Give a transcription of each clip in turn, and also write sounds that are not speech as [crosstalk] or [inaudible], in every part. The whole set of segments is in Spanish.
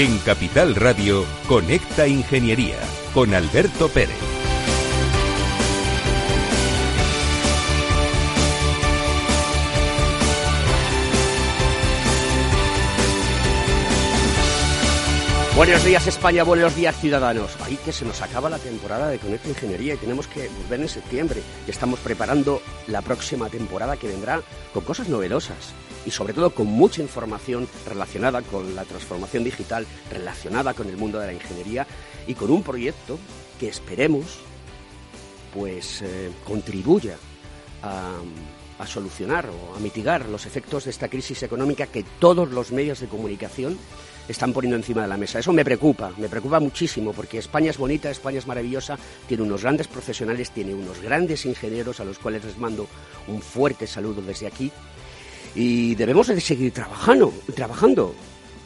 En Capital Radio, Conecta Ingeniería con Alberto Pérez. Buenos días España, buenos días ciudadanos. Ahí que se nos acaba la temporada de Conecta Ingeniería y tenemos que volver en septiembre. Estamos preparando la próxima temporada que vendrá con cosas novedosas y sobre todo con mucha información relacionada con la transformación digital, relacionada con el mundo de la ingeniería y con un proyecto que esperemos pues eh, contribuya a, a solucionar o a mitigar los efectos de esta crisis económica que todos los medios de comunicación están poniendo encima de la mesa. Eso me preocupa, me preocupa muchísimo porque España es bonita, España es maravillosa, tiene unos grandes profesionales, tiene unos grandes ingenieros a los cuales les mando un fuerte saludo desde aquí y debemos de seguir trabajando, trabajando.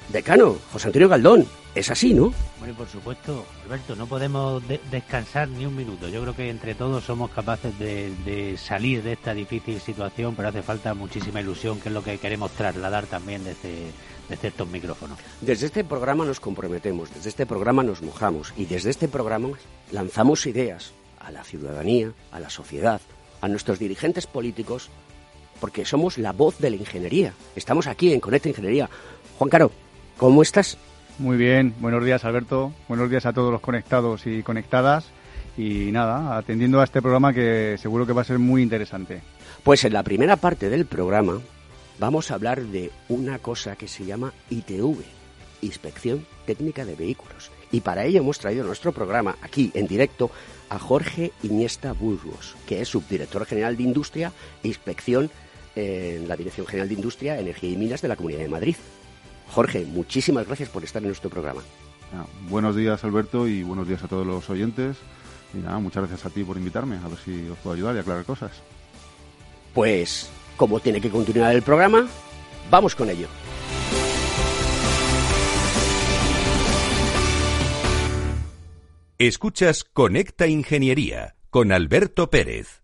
Decano, José Antonio Galdón, es así, ¿no? Bueno, por supuesto, Alberto, no podemos descansar ni un minuto. Yo creo que entre todos somos capaces de, salir de esta difícil situación, pero hace falta muchísima ilusión, que es lo que queremos trasladar también desde, desde estos micrófonos. Desde este programa nos comprometemos, desde este programa nos mojamos y desde este programa lanzamos ideas a la ciudadanía, a la sociedad, a nuestros dirigentes políticos porque somos la voz de la ingeniería. Estamos aquí en Conecta Ingeniería. Juan Caro, ¿cómo estás? Muy bien, buenos días Alberto, buenos días a todos los conectados y conectadas y nada, atendiendo a este programa que seguro que va a ser muy interesante. Pues en la primera parte del programa vamos a hablar de una cosa que se llama ITV, Inspección Técnica de Vehículos. Y para ello hemos traído nuestro programa aquí en directo a Jorge Iniesta Burgos, que es subdirector general de Industria e Inspección en la Dirección General de Industria, Energía y Minas de la Comunidad de Madrid. Jorge, muchísimas gracias por estar en nuestro programa. Ah, buenos días, Alberto, y buenos días a todos los oyentes. Y nada, muchas gracias a ti por invitarme, a ver si os puedo ayudar y aclarar cosas. Pues, como tiene que continuar el programa, vamos con ello. Escuchas Conecta Ingeniería con Alberto Pérez.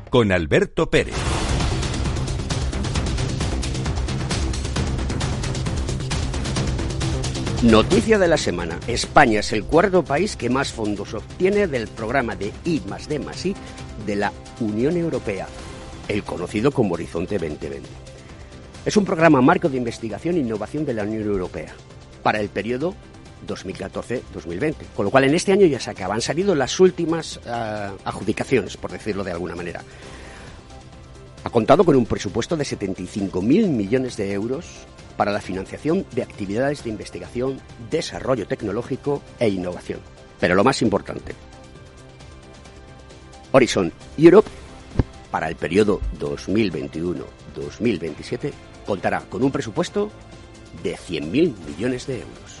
con Alberto Pérez. Noticia de la semana. España es el cuarto país que más fondos obtiene del programa de I más D más I de la Unión Europea, el conocido como Horizonte 2020. Es un programa marco de investigación e innovación de la Unión Europea para el periodo 2014-2020. Con lo cual en este año ya se acaba. Han salido las últimas uh, adjudicaciones, por decirlo de alguna manera. ha contado con un presupuesto de 75.000 millones de euros para la financiación de actividades de investigación, desarrollo tecnológico e innovación. Pero lo más importante, Horizon Europe para el periodo 2021-2027 contará con un presupuesto de 100.000 millones de euros.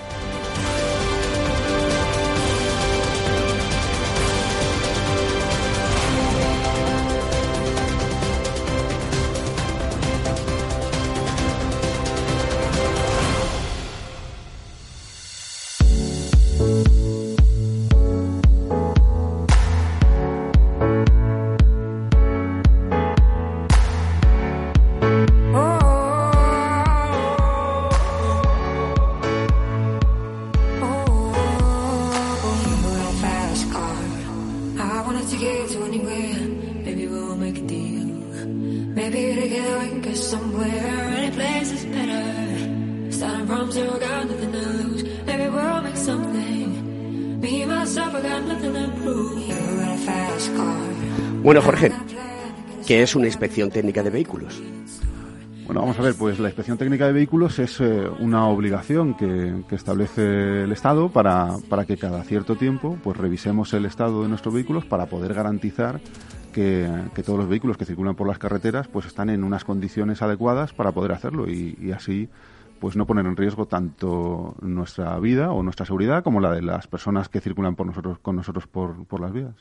Bueno, Jorge, ¿qué es una inspección técnica de vehículos? Bueno, vamos a ver, pues la inspección técnica de vehículos es eh, una obligación que, establece el Estado para, para, que cada cierto tiempo pues revisemos el estado de nuestros vehículos para poder garantizar que, todos los vehículos que circulan por las carreteras pues están en unas condiciones adecuadas para poder hacerlo y, y así pues no poner en riesgo tanto nuestra vida o nuestra seguridad como la de las personas que circulan por nosotros, con nosotros por, por las vías.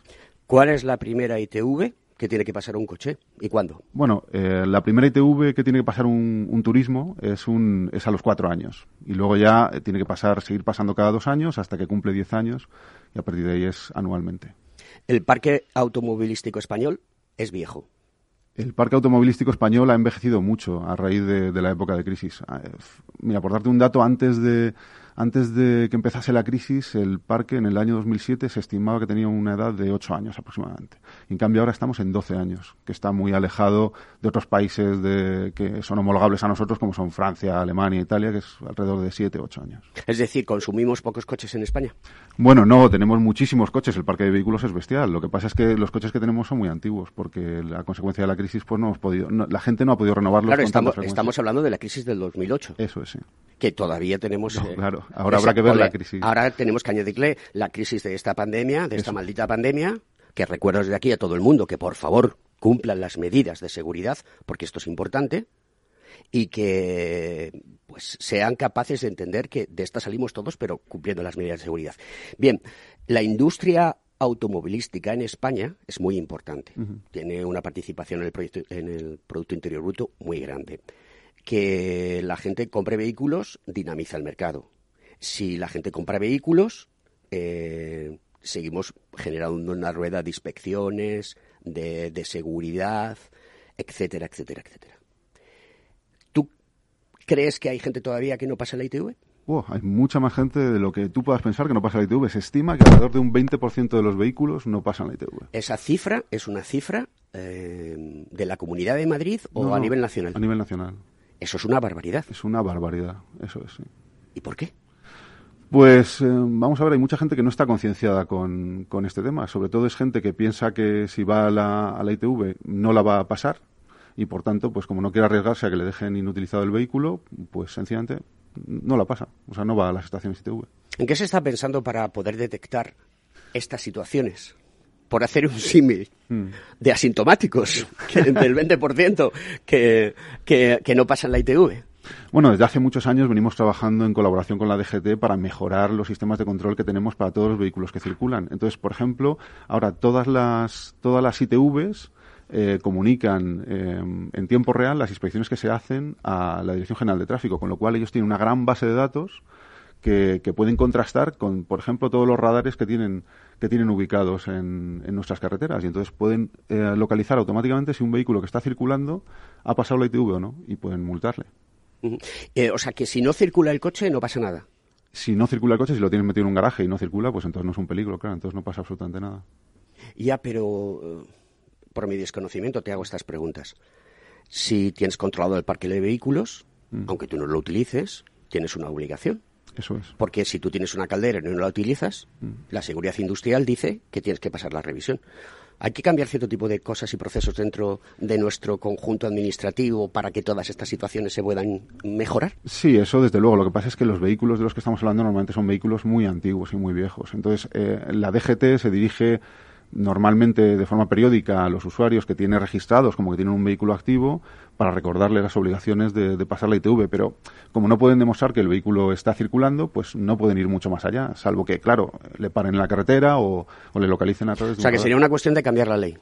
¿Cuál es la primera ITV que tiene que pasar un coche y cuándo? Bueno, eh, la primera ITV que tiene que pasar un, turismo es, un, es a los cuatro años y luego ya eh, tiene que pasar, seguir pasando cada dos años hasta que cumple diez años y a partir de ahí es anualmente. El parque automovilístico español es viejo. El parque automovilístico español ha envejecido mucho a raíz de, la época de crisis. Ah, eh, mira, por darte un dato, antes de, antes de que empezase la crisis, el parque en el año 2007 se estimaba que tenía una edad de 8 años aproximadamente. En cambio, ahora estamos en 12 años, que está muy alejado de otros países de, que son homologables a nosotros, como son Francia, Alemania, Italia, que es alrededor de 7 8 años. Es decir, ¿consumimos pocos coches en España? Bueno, no, tenemos muchísimos coches. El parque de vehículos es bestial. Lo que pasa es que los coches que tenemos son muy antiguos, porque la consecuencia de la crisis, pues no hemos podido, la gente no ha podido renovarlos. Claro, estamos, estamos hablando de la crisis del 2008. Eso es, sí. Que todavía tenemos. Eh, claro, ahora habrá que ver la crisis. Ahora tenemos que añadirle la crisis de esta pandemia, de esta maldita pandemia, que recuerdo desde aquí a todo el mundo que por favor cumplan las medidas de seguridad, porque esto es importante, y que pues sean capaces de entender que de esta salimos todos, pero cumpliendo las medidas de seguridad. Bien, la industria automovilística en España es muy importante. Tiene una participación en el, proyecto, en el Producto Interior Bruto muy grande. Que la gente compre vehículos dinamiza el mercado si la gente compra vehículos, eh, seguimos generando una rueda de inspecciones, de, seguridad, etcétera, etcétera, etcétera. ¿Tú crees que hay gente todavía que no pasa la ITV? hay mucha más gente de lo que tú puedas pensar que no pasa la ITV. Se estima que alrededor de un 20% de los vehículos no pasan la ITV. ¿Esa cifra es una cifra eh, de la Comunidad de Madrid o a nivel nacional? A nivel nacional. Eso es una barbaridad. Es una barbaridad, eso es, sí. ¿Y por qué? Pues eh, vamos a ver, hay mucha gente que no está concienciada con, con, este tema. Sobre todo es gente que piensa que si va a la, a la ITV no la va a pasar y por tanto, pues como no quiere arriesgarse a que le dejen inutilizado el vehículo, pues sencillamente no la pasa. O sea, no va a las estaciones ITV. ¿En qué se está pensando para poder detectar estas situaciones? Por hacer un símil hmm. de asintomáticos, que, del 20% que, que, que no pasan la ITV. Bueno, desde hace muchos años venimos trabajando en colaboración con la DGT para mejorar los sistemas de control que tenemos para todos los vehículos que circulan. Entonces, por ejemplo, ahora todas las, todas las ITVs eh, comunican eh, en tiempo real las inspecciones que se hacen a la Dirección General de Tráfico, con lo cual ellos tienen una gran base de datos que, pueden contrastar con, por ejemplo, todos los radares que tienen, que tienen ubicados en, nuestras carreteras. Y entonces pueden eh, localizar automáticamente si un vehículo que está circulando ha pasado la ITV o no y pueden multarle. Eh, o sea, que si no circula el coche no pasa nada. Si no circula el coche, si lo tienes metido en un garaje y no circula, pues entonces no es un peligro, claro, entonces no pasa absolutamente nada. Ya, pero eh, por mi desconocimiento te hago estas preguntas. Si tienes controlado el parque de vehículos, mm. aunque tú no lo utilices, tienes una obligación. Eso es. Porque si tú tienes una caldera y no la utilizas, mm. la seguridad industrial dice que tienes que pasar la revisión. ¿Hay que cambiar cierto tipo de cosas y procesos dentro de nuestro conjunto administrativo para que todas estas situaciones se puedan mejorar? Sí, eso desde luego. Lo que pasa es que los vehículos de los que estamos hablando normalmente son vehículos muy antiguos y muy viejos. Entonces, eh, la DGT se dirige normalmente de forma periódica a los usuarios que tienen registrados como que tienen un vehículo activo para recordarle las obligaciones de, pasar la ITV. Pero como no pueden demostrar que el vehículo está circulando, pues no pueden ir mucho más allá, salvo que, claro, le paren en la carretera o, le localicen a través de... O sea, que sería una cuestión de cambiar la ley.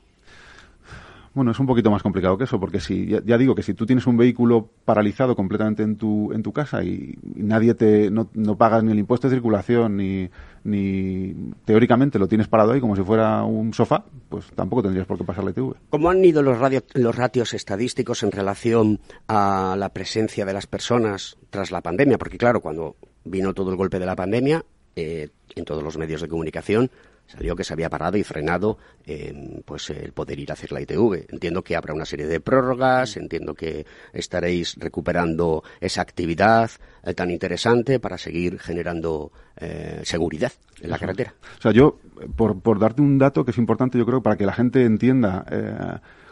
Bueno, es un poquito más complicado que eso, porque si ya, digo que si tú tienes un vehículo paralizado completamente en tu, en tu casa y, nadie te no, no, pagas ni el impuesto de circulación ni, ni teóricamente lo tienes parado ahí como si fuera un sofá, pues tampoco tendrías por qué pasar la ITV. ¿Cómo han ido los, los ratios estadísticos en relación a la presencia de las personas tras la pandemia? Porque claro, cuando vino todo el golpe de la pandemia, eh, en todos los medios de comunicación salió que se había parado y frenado eh, pues el poder ir a hacer la ITV. Entiendo que habrá una serie de prórrogas, entiendo que estaréis recuperando esa actividad eh, tan interesante para seguir generando eh, seguridad en la carretera. O sea, yo, por, por darte un dato que es importante, yo creo, para que la gente entienda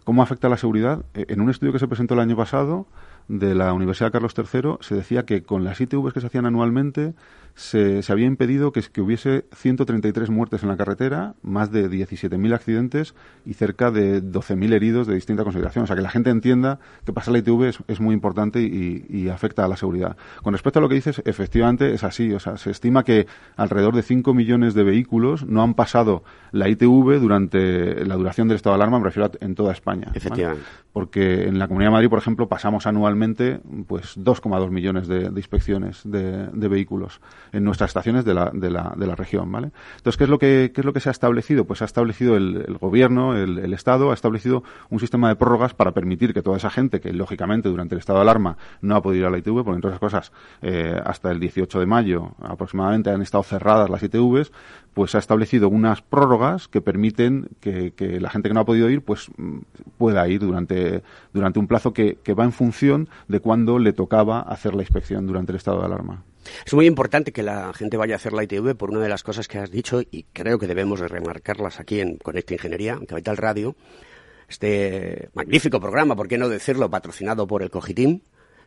cómo afecta la seguridad, en un estudio que se presentó el año pasado de la Universidad Carlos III, se decía que con las ITVs que se hacían anualmente, se, se había impedido que, que, hubiese 133 muertes en la carretera, más de 17.000 accidentes y cerca de 12.000 heridos de distinta consideración. O sea, que la gente entienda que pasar la ITV es, muy importante y, y, afecta a la seguridad. Con respecto a lo que dices, efectivamente es así. O sea, se estima que alrededor de 5 millones de vehículos no han pasado la ITV durante la duración del estado de alarma, me refiero a, en toda España. Efectivamente. Porque en la Comunidad de Madrid, por ejemplo, pasamos anualmente pues 2,2 millones de, inspecciones de, de vehículos en nuestras estaciones de la, de la, de la región, ¿vale? Entonces, ¿qué es lo que, es lo que se ha establecido? Pues ha establecido el, gobierno, el, Estado, ha establecido un sistema de prórrogas para permitir que toda esa gente que, lógicamente, durante el estado de alarma no ha podido ir a la ITV, porque entre otras cosas, eh, hasta el 18 de mayo aproximadamente han estado cerradas las ITVs, pues ha establecido unas prórrogas que permiten que, la gente que no ha podido ir pues mm, pueda ir durante, durante un plazo que va en función de cuándo le tocaba hacer la inspección durante el estado de alarma. Es muy importante que la gente vaya a hacer la ITV por una de las cosas que has dicho y creo que debemos de remarcarlas aquí en Conecta Ingeniería, en Capital Radio. Este magnífico programa, por qué no decirlo, patrocinado por el Cogitim,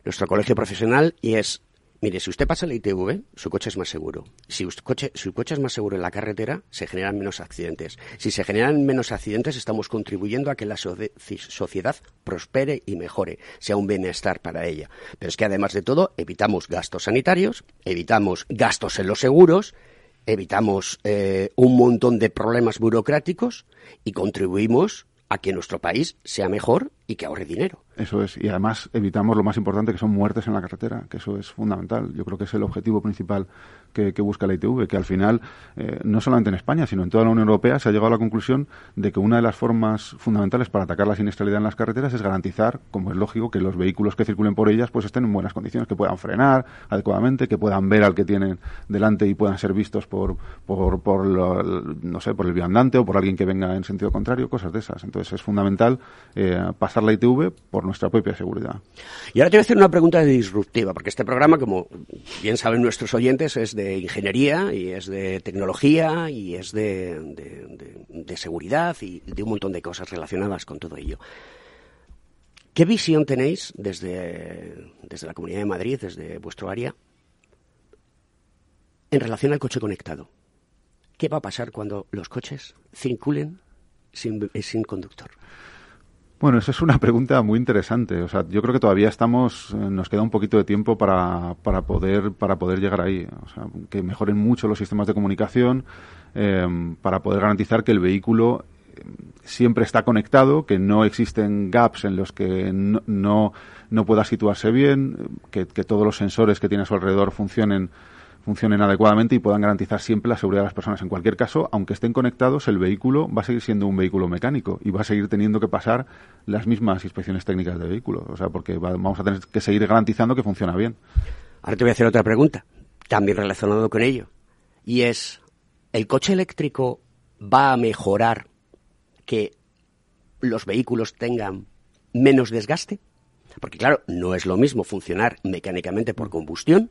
nuestro colegio profesional, y es Mire, si usted pasa la ITV, su coche es más seguro. Si su coche, es más seguro en la carretera, se generan menos accidentes. Si se generan menos accidentes, estamos contribuyendo a que la sociedad prospere y mejore, sea un bienestar para ella. Pero es que además de todo, evitamos gastos sanitarios, evitamos gastos en los seguros, evitamos eh, un montón de problemas burocráticos y contribuimos a que nuestro país sea mejor y que ahorre dinero. Eso es, y además evitamos lo más importante que son muertes en la carretera, que eso es fundamental. Yo creo que es el objetivo principal que, busca la ITV, que al final, eh, no solamente en España, sino en toda la Unión Europea, se ha llegado a la conclusión de que una de las formas fundamentales para atacar la siniestralidad en las carreteras es garantizar, como es lógico, que los vehículos que circulen por ellas pues estén en buenas condiciones, que puedan frenar adecuadamente, que puedan ver al que tienen delante y puedan ser vistos por, por, por no sé, por el viandante o por alguien que venga en sentido contrario, cosas de esas. Entonces es fundamental eh, pasar la ITV por nuestra propia seguridad. Y ahora te voy a hacer una pregunta disruptiva, porque este programa, como bien saben nuestros oyentes, es de ingeniería y es de tecnología y es de, seguridad y de un montón de cosas relacionadas con todo ello. ¿Qué visión tenéis desde, desde la Comunidad de Madrid, desde vuestro área, en relación al coche conectado? ¿Qué va a pasar cuando los coches circulen sin, sin conductor? Bueno, esa es una pregunta muy interesante. O sea, yo creo que todavía estamos, eh, nos queda un poquito de tiempo para, para poder para poder llegar ahí. O sea, que mejoren mucho los sistemas de comunicación em, para poder garantizar que el vehículo em, siempre está conectado, que no existen gaps en los que no, no, pueda situarse bien, que, que todos los sensores que tiene a su alrededor funcionen funcionen adecuadamente y puedan garantizar siempre la seguridad de las personas. En cualquier caso, aunque estén conectados, el vehículo va a seguir siendo un vehículo mecánico y va a seguir teniendo que pasar las mismas inspecciones técnicas de vehículo. O sea, porque vamos a tener que seguir garantizando que funciona bien. Ahora te voy a hacer otra pregunta, también relacionado con ello. Y es, ¿el coche eléctrico va a mejorar que los vehículos tengan menos desgaste? Porque claro, no es lo mismo funcionar mecánicamente por combustión,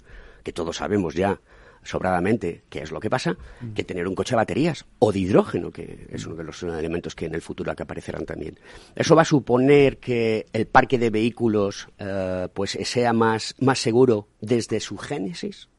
que todos sabemos ya sobradamente qué es lo que pasa, mm. que tener un coche a baterías o de hidrógeno, que es uno de los elementos que en el futuro que aparecerán también. Eso va a suponer que el parque de vehículos eh, pues sea más, más seguro desde su génesis.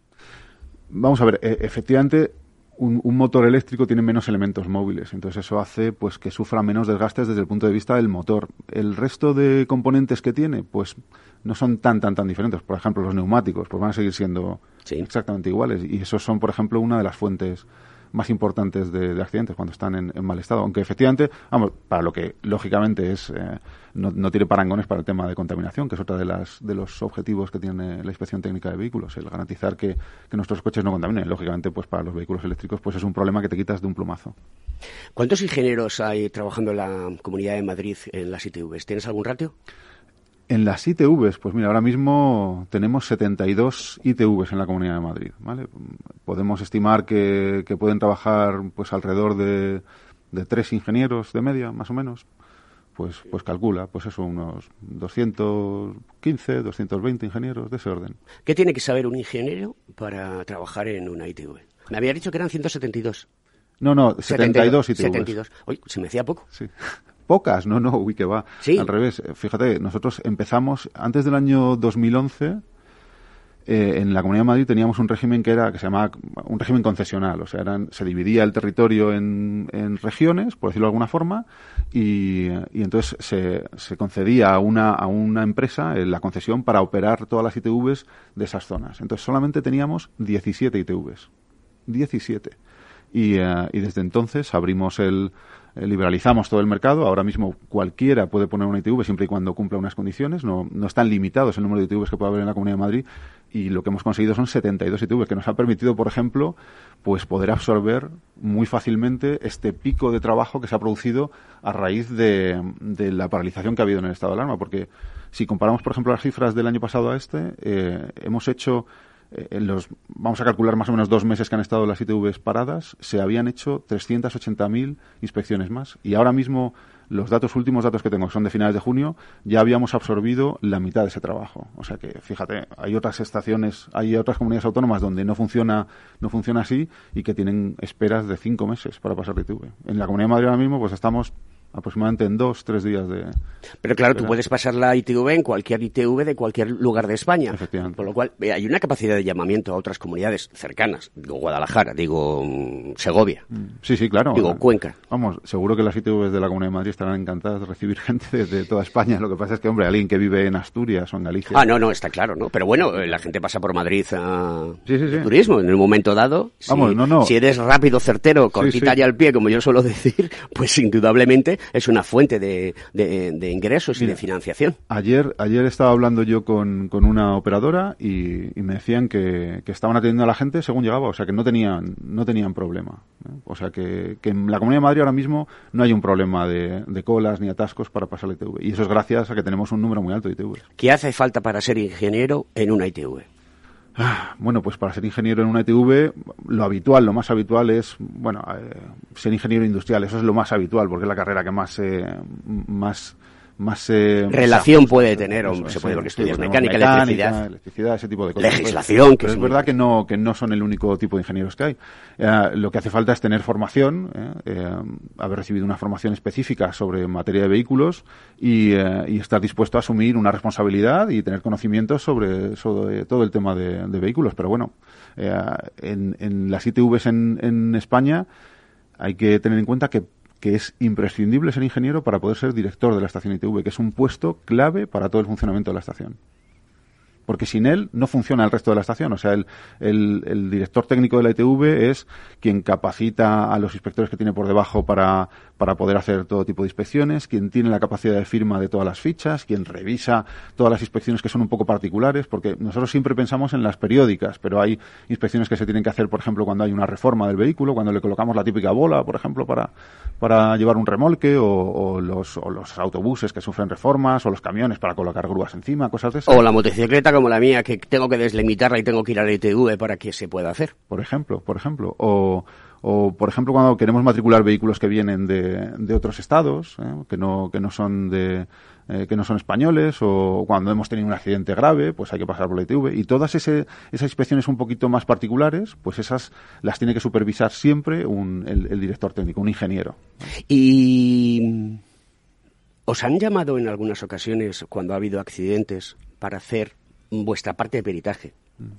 Vamos a ver, e, efectivamente un, motor eléctrico tiene menos elementos móviles, entonces eso hace pues que sufra menos desgastes desde el punto de vista del motor. El resto de componentes que tiene, pues no son tan tan tan diferentes. Por ejemplo, los neumáticos, pues van a seguir siendo exactamente iguales y esos son, por ejemplo, una de las fuentes más importantes de, accidentes cuando están en, mal estado. Aunque efectivamente, vamos, para lo que lógicamente es, eh, no, tiene parangones para el tema de contaminación, que es otra de, las, de los objetivos que tiene la inspección técnica de vehículos, el garantizar que, nuestros coches no contaminen. Lógicamente, pues para los vehículos eléctricos, pues es un problema que te quitas de un plumazo. ¿Cuántos ingenieros hay trabajando en la Comunidad de Madrid en las ITVs? ¿Tienes algún ratio? En las ITVs, pues mira, ahora mismo tenemos 72 ITVs en la Comunidad de Madrid, ¿vale? Podemos estimar que, pueden trabajar pues alrededor de, de, tres ingenieros de media, más o menos. Pues, pues calcula, pues eso, unos 215, 220 ingenieros de ese orden. ¿Qué tiene que saber un ingeniero para trabajar en una ITV? Me había dicho que eran 172. No, no, 72, 72 ITVs. 72. Oye, se me decía poco. Sí pocas, no, [laughs] no, uy, que va. Al revés, fíjate, nosotros empezamos antes del año 2011. Eh, en la Comunidad de Madrid teníamos un régimen que era que se llamaba un régimen concesional, o sea, eran, se dividía el territorio en, regiones, por decirlo de alguna forma, y, entonces se, se, concedía a una, a una empresa eh, la concesión para operar todas las ITVs de esas zonas. Entonces solamente teníamos 17 ITVs. 17. Y, eh, y desde entonces abrimos el, eh, liberalizamos todo el mercado. Ahora mismo cualquiera puede poner una ITV siempre y cuando cumpla unas condiciones. No, no están limitados el número de ITVs que puede haber en la Comunidad de Madrid y lo que hemos conseguido son 72 ITVs que nos ha permitido, por ejemplo, pues poder absorber muy fácilmente este pico de trabajo que se ha producido a raíz de, de la paralización que ha habido en el estado de alarma. Porque si comparamos, por ejemplo, las cifras del año pasado a este, eh, hemos hecho eh, en los, vamos a calcular más o menos dos meses que han estado las ITVs paradas, se habían hecho 380.000 inspecciones más. Y ahora mismo, los datos, últimos datos que tengo, que son de finales de junio, ya habíamos absorbido la mitad de ese trabajo. O sea que, fíjate, hay otras estaciones, hay otras comunidades autónomas donde no funciona, no funciona así y que tienen esperas de cinco meses para pasar de ITV. En la Comunidad de Madrid ahora mismo, pues estamos aproximadamente en dos, tres días de... Pero claro, tú puedes pasar la ITV en cualquier ITV de cualquier lugar de España. Efectivamente. Por lo cual, hay una capacidad de llamamiento a otras comunidades cercanas. Digo Guadalajara, digo mm, Segovia. Mm, sí, sí, claro. Digo Cuenca. Vamos, seguro que las ITVs de la Comunidad de Madrid estarán encantadas de recibir [laughs] gente de, toda España. Lo que pasa es que, hombre, alguien que vive en Asturias o en Galicia... Ah, no, no, está claro, ¿no? Pero bueno, la gente pasa por Madrid a turismo en un momento dado. Vamos, no, no. Si eres rápido, certero, cortita y al pie, como yo suelo [laughs] decir, pues indudablemente es una fuente de, ingresos y de financiación. Ayer, ayer estaba hablando yo con, con una operadora y, me decían que, estaban atendiendo a la gente según llegaba, o sea que no tenían, no tenían problema. ¿eh? O sea que, en la Comunidad de Madrid ahora mismo no hay un problema de, colas ni atascos para pasar la ITV. Y eso es gracias a que tenemos un número muy alto de ITV. ¿Qué hace falta para ser ingeniero en una ITV? Ah, bueno, pues para ser ingeniero en una ITV, lo habitual, lo más habitual es, bueno, eh, ser ingeniero industrial. Eso es lo más habitual, porque es la carrera que más, eh, más más eh, relación puede tener o se puede porque estudias mecánica, electricidad, electricidad, ese tipo de cosas. Legislación, pero es verdad que no que no son el único tipo de ingenieros que hay. Eh, lo que hace falta es tener formación, eh, haber recibido una formación específica sobre materia de vehículos y, estar dispuesto a asumir una responsabilidad y tener conocimientos sobre, sobre todo el tema de, vehículos. Pero bueno, en, en las ITVs en, en España hay que tener en cuenta que que es imprescindible ser ingeniero para poder ser director de la estación ITV, que es un puesto clave para todo el funcionamiento de la estación porque sin él no funciona el resto de la estación. O sea, el, el, director técnico de la ITV es quien capacita a los inspectores que tiene por debajo para, para poder hacer todo tipo de inspecciones, quien tiene la capacidad de firma de todas las fichas, quien revisa todas las inspecciones que son un poco particulares, porque nosotros siempre pensamos en las periódicas, pero hay inspecciones que se tienen que hacer, por ejemplo, cuando hay una reforma del vehículo, cuando le colocamos la típica bola, por ejemplo, para, para llevar un remolque, o, los, o los autobuses que sufren reformas, o los camiones para colocar grúas encima, cosas de esas. O la motocicleta como la mía, que tengo que deslimitarla y tengo que ir a la ITV para que se pueda hacer. Por ejemplo, por ejemplo. O, o por ejemplo cuando queremos matricular vehículos que vienen de, de otros estados, ¿eh? que no que no son de eh, que no son españoles o cuando hemos tenido un accidente grave, pues hay que pasar por la ITV y todas ese, esas inspecciones un poquito más particulares, pues esas las tiene que supervisar siempre un, el, el director técnico, un ingeniero. Y os han llamado en algunas ocasiones cuando ha habido accidentes para hacer vuestra parte de peritaje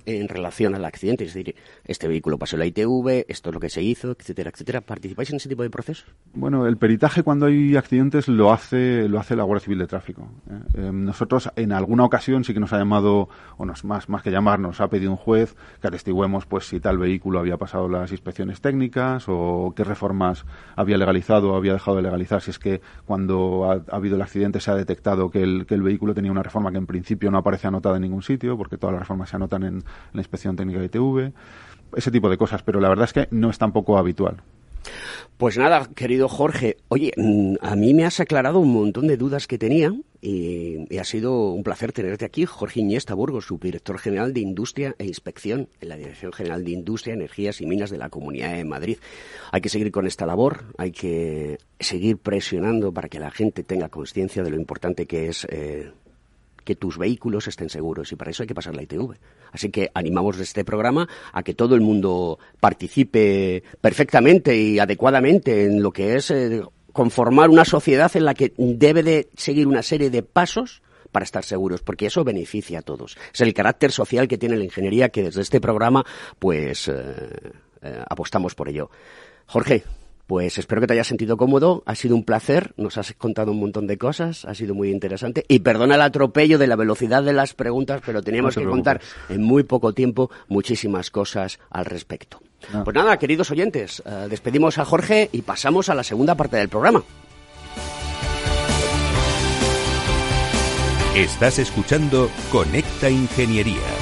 en relación al accidente. Es decir, este vehículo pasó la ITV, esto es lo que se hizo, etcétera, etcétera. ¿Participáis en ese tipo de procesos? Bueno, el peritaje cuando hay accidentes lo hace, lo hace la Guardia Civil de Tráfico. ¿eh? Eh, nosotros en alguna ocasión sí que nos ha llamado, o nos, más, más que llamar, nos ha pedido un juez que atestiguemos pues si tal vehículo había pasado las inspecciones técnicas o qué reformas había legalizado o había dejado de legalizar, si es que cuando ha, ha habido el accidente se ha detectado que el, que el vehículo tenía una reforma que en principio no aparece anotada en ningún sitio, porque todas las reformas se anotan en la inspección técnica de ITV, ese tipo de cosas, pero la verdad es que no es tampoco habitual. Pues nada, querido Jorge, oye, mm, a mí me has aclarado un montón de dudas que tenía y, ha sido un placer tenerte aquí. Jorge Iniesta Burgos, subdirector general de Industria e Inspección en la Dirección General de Industria, Energías y Minas de la Comunidad de Madrid. Hay que seguir con esta labor, hay que seguir presionando para que la gente tenga conciencia de lo importante que es eh, que tus vehículos estén seguros y para eso hay que pasar la ITV. Así que animamos este programa a que todo el mundo participe perfectamente y adecuadamente en lo que es eh, conformar una sociedad en la que debe de seguir una serie de pasos para estar seguros, porque eso beneficia a todos. Es el carácter social que tiene la ingeniería que desde este programa pues eh, eh, apostamos por ello. Jorge, pues espero que te hayas sentido cómodo, ha sido un placer, nos has contado un montón de cosas, ha sido muy interesante y perdona el atropello de la velocidad de las preguntas, pero teníamos No que contar en muy poco tiempo muchísimas cosas al respecto. Ah. Pues nada, queridos oyentes, eh, despedimos a Jorge y pasamos a la segunda parte del programa. Estás escuchando Conecta Ingeniería.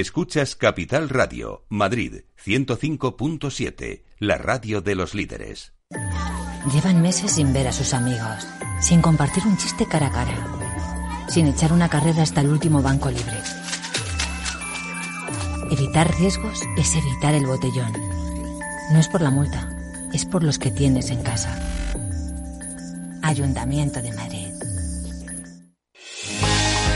Escuchas Capital Radio, Madrid 105.7, la radio de los líderes. Llevan meses sin ver a sus amigos, sin compartir un chiste cara a cara, sin echar una carrera hasta el último banco libre. Evitar riesgos es evitar el botellón. No es por la multa, es por los que tienes en casa. Ayuntamiento de Madrid.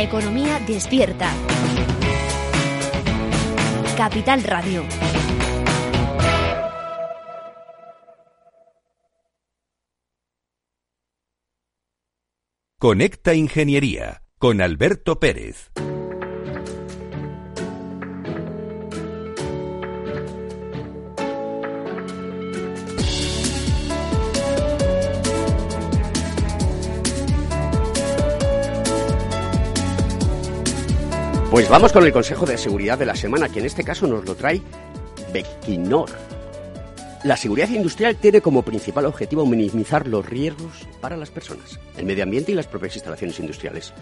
Economía despierta. Capital Radio. Conecta Ingeniería con Alberto Pérez. Pues vamos con el consejo de seguridad de la semana, que en este caso nos lo trae Bequinor. La seguridad industrial tiene como principal objetivo minimizar los riesgos para las personas, el medio ambiente y las propias instalaciones industriales.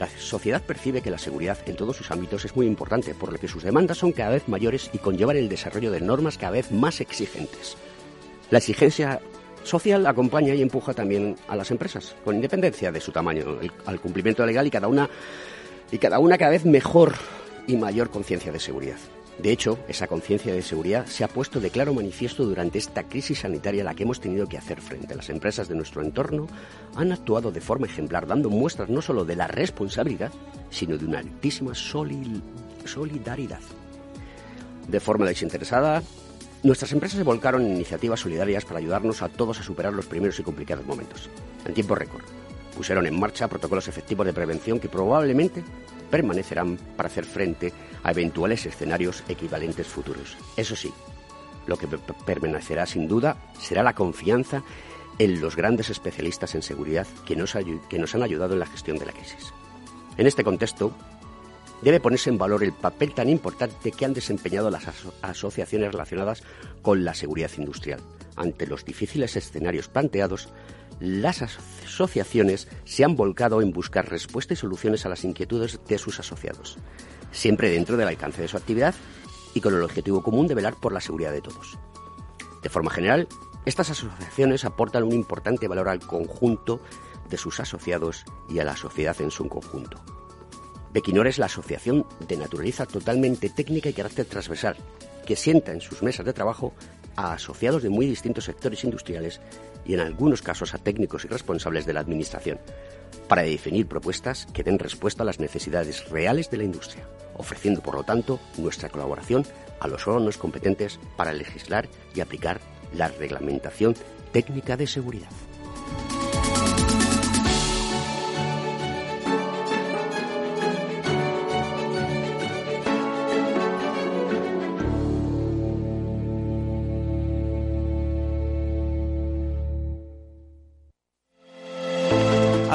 La sociedad percibe que la seguridad en todos sus ámbitos es muy importante, por lo que sus demandas son cada vez mayores y conllevan el desarrollo de normas cada vez más exigentes. La exigencia social acompaña y empuja también a las empresas, con independencia de su tamaño, al cumplimiento legal y cada una y cada una cada vez mejor y mayor conciencia de seguridad. De hecho, esa conciencia de seguridad se ha puesto de claro manifiesto durante esta crisis sanitaria a la que hemos tenido que hacer frente. Las empresas de nuestro entorno han actuado de forma ejemplar, dando muestras no solo de la responsabilidad, sino de una altísima solidaridad. De forma desinteresada, nuestras empresas se volcaron en iniciativas solidarias para ayudarnos a todos a superar los primeros y complicados momentos, en tiempo récord pusieron en marcha protocolos efectivos de prevención que probablemente permanecerán para hacer frente a eventuales escenarios equivalentes futuros. Eso sí, lo que permanecerá sin duda será la confianza en los grandes especialistas en seguridad que nos, han ayudado en la gestión de la crisis. En este contexto, debe ponerse en valor el papel tan importante que han desempeñado las asociaciones relacionadas con la seguridad industrial. Ante los difíciles escenarios planteados, las asociaciones se han volcado en buscar respuestas y soluciones a las inquietudes de sus asociados, siempre dentro del alcance de su actividad y con el objetivo común de velar por la seguridad de todos. De forma general, estas asociaciones aportan un importante valor al conjunto de sus asociados y a la sociedad en su conjunto. Bequinor es la asociación de naturaleza totalmente técnica y carácter transversal, que sienta en sus mesas de trabajo a asociados de muy distintos sectores industriales y en algunos casos a técnicos y responsables de la Administración, para definir propuestas que den respuesta a las necesidades reales de la industria, ofreciendo, por lo tanto, nuestra colaboración a los órganos competentes para legislar y aplicar la reglamentación técnica de seguridad.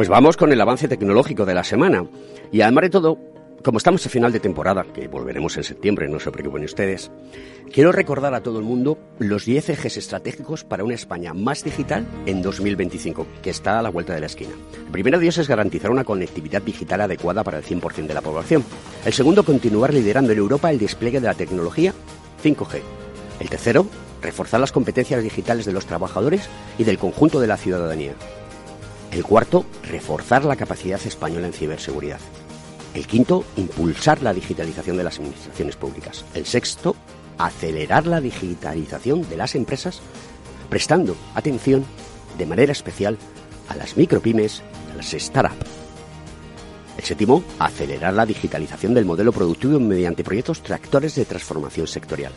Pues vamos con el avance tecnológico de la semana. Y además de todo, como estamos a final de temporada, que volveremos en septiembre, no se preocupen ustedes, quiero recordar a todo el mundo los 10 ejes estratégicos para una España más digital en 2025, que está a la vuelta de la esquina. El primero de ellos es garantizar una conectividad digital adecuada para el 100% de la población. El segundo, continuar liderando en Europa el despliegue de la tecnología 5G. El tercero, reforzar las competencias digitales de los trabajadores y del conjunto de la ciudadanía. El cuarto, reforzar la capacidad española en ciberseguridad. El quinto, impulsar la digitalización de las administraciones públicas. El sexto, acelerar la digitalización de las empresas, prestando atención de manera especial a las micropymes y a las startups. El séptimo, acelerar la digitalización del modelo productivo mediante proyectos tractores de transformación sectorial.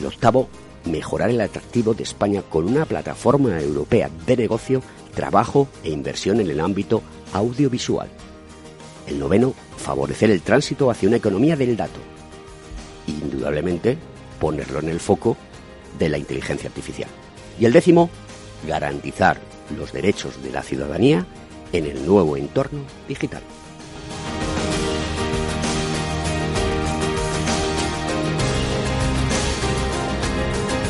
El octavo, mejorar el atractivo de España con una plataforma europea de negocio trabajo e inversión en el ámbito audiovisual. El noveno, favorecer el tránsito hacia una economía del dato. Indudablemente, ponerlo en el foco de la inteligencia artificial. Y el décimo, garantizar los derechos de la ciudadanía en el nuevo entorno digital.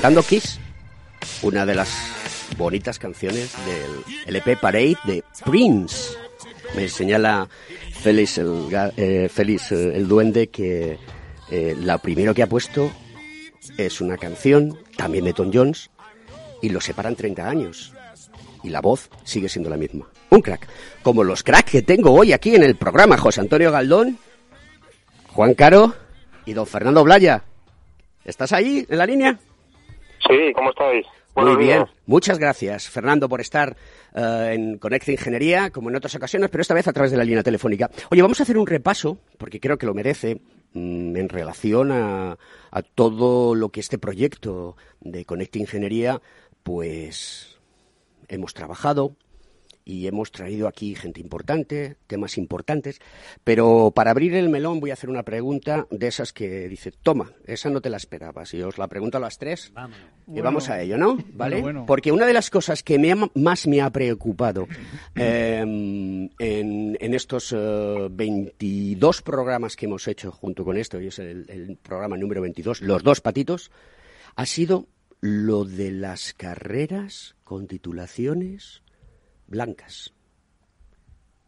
Cantando Kiss, una de las bonitas canciones del LP Parade de Prince. Me señala Félix el, eh, eh, el duende que eh, la primero que ha puesto es una canción también de Tom Jones y lo separan 30 años y la voz sigue siendo la misma. Un crack, como los cracks que tengo hoy aquí en el programa, José Antonio Galdón, Juan Caro y don Fernando Blaya. ¿Estás ahí en la línea? Sí, ¿cómo estáis? Muy bien, muchas gracias Fernando por estar eh, en Conecta Ingeniería, como en otras ocasiones, pero esta vez a través de la línea telefónica. Oye, vamos a hacer un repaso, porque creo que lo merece, mm, en relación a, a todo lo que este proyecto de Conecta Ingeniería, pues hemos trabajado, y hemos traído aquí gente importante, temas importantes, pero para abrir el melón voy a hacer una pregunta de esas que dice, toma, esa no te la esperabas, y os la pregunto a las tres, y vamos a ello, ¿no? ¿Vale? Porque una de las cosas que más me ha preocupado [laughs] em, en, estos 22 eh, programas que hemos hecho junto con esto, y es el, el programa número 22, los dos patitos, ha sido lo de las carreras con titulaciones blancas.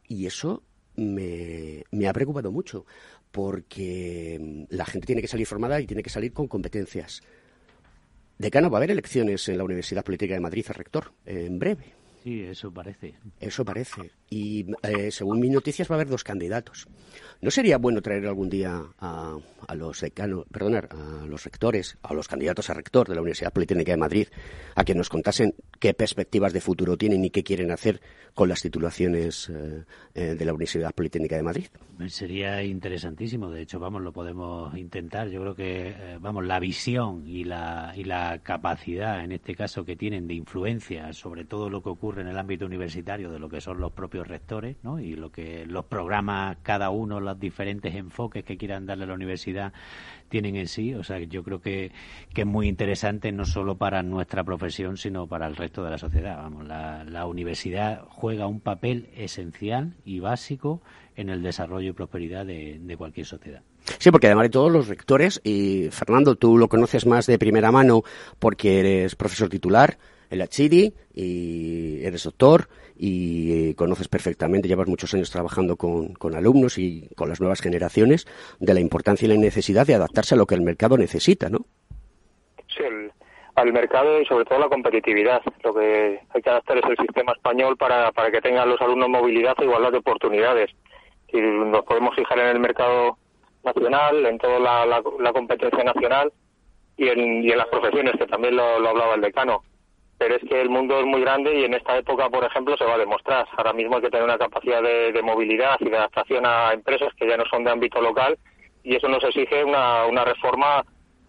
Y eso me, ha preocupado mucho, porque mm, la gente tiene que salir formada y tiene que salir con competencias. Decano, va a haber elecciones en la Universidad Política de Madrid a rector en breve. Sí, eso parece. Eso parece. Y eh, según mis noticias va a haber dos candidatos. ¿No sería bueno traer algún día a, a los decanos, perdonar, a los rectores, a los candidatos a rector de la Universidad Politécnica de Madrid, a que nos contasen qué perspectivas de futuro tienen y qué quieren hacer con las titulaciones eh, eh, de la Universidad Politécnica de Madrid? Sería interesantísimo. De hecho, vamos, lo podemos intentar. Yo creo que, vamos, la visión y la, y la capacidad, en este caso, que tienen de influencia sobre todo lo que ocurre en el ámbito universitario de lo que son los propios rectores ¿no? y lo que los programas, cada uno, los diferentes enfoques que quieran darle a la universidad tienen en sí. O sea, yo creo que, que es muy interesante no solo para nuestra profesión, sino para el resto de la sociedad. Vamos, la, universidad juega un papel esencial y básico en el desarrollo y prosperidad de, de cualquier sociedad. Sí, porque además de todos los rectores, y Fernando, tú lo conoces más de primera mano porque eres profesor titular, en la y eres doctor y eh, conoces perfectamente, llevas muchos años trabajando con, alumnos y con las nuevas generaciones de la importancia y la necesidad de adaptarse a lo que el mercado necesita, ¿no? Sí, al mercado y sobre todo la competitividad. Lo que hay que adaptar es el sistema español para, para que tengan los alumnos movilidad e igualdad de oportunidades. Y nos podemos fijar en el mercado nacional, en toda la, competencia nacional y en, y en las profesiones, que también lo hablaba el decano pero es que el mundo es muy grande y en esta época, por ejemplo, se va a demostrar. Ahora mismo hay que tener una capacidad de, movilidad y de adaptación a empresas que ya no son de ámbito local y eso nos exige una, una reforma